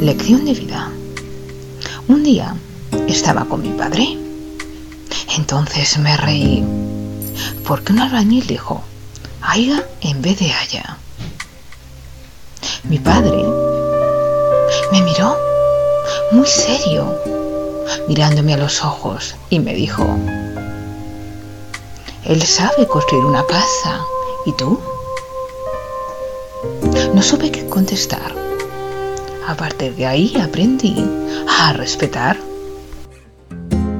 Lección de vida. Un día estaba con mi padre. Entonces me reí porque un albañil dijo, haya en vez de haya. Mi padre me miró muy serio, mirándome a los ojos y me dijo, él sabe construir una casa. ¿Y tú? No supe qué contestar. A partir de ahí aprendí a respetar